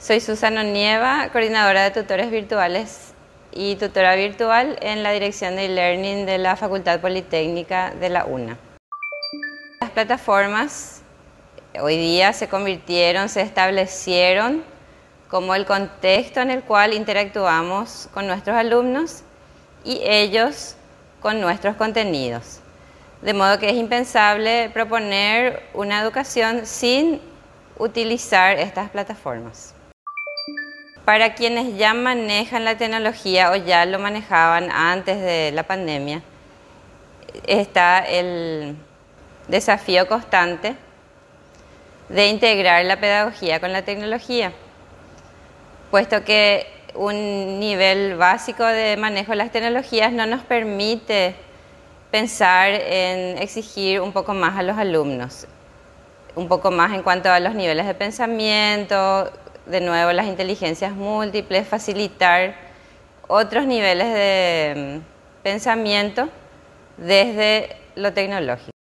Soy Susana Nieva, coordinadora de tutores virtuales y tutora virtual en la Dirección de e-Learning de la Facultad Politécnica de la UNA. Las plataformas hoy día se convirtieron, se establecieron como el contexto en el cual interactuamos con nuestros alumnos y ellos con nuestros contenidos. De modo que es impensable proponer una educación sin utilizar estas plataformas. Para quienes ya manejan la tecnología o ya lo manejaban antes de la pandemia, está el desafío constante de integrar la pedagogía con la tecnología, puesto que un nivel básico de manejo de las tecnologías no nos permite pensar en exigir un poco más a los alumnos, un poco más en cuanto a los niveles de pensamiento, de nuevo las inteligencias múltiples, facilitar otros niveles de mm, pensamiento desde lo tecnológico.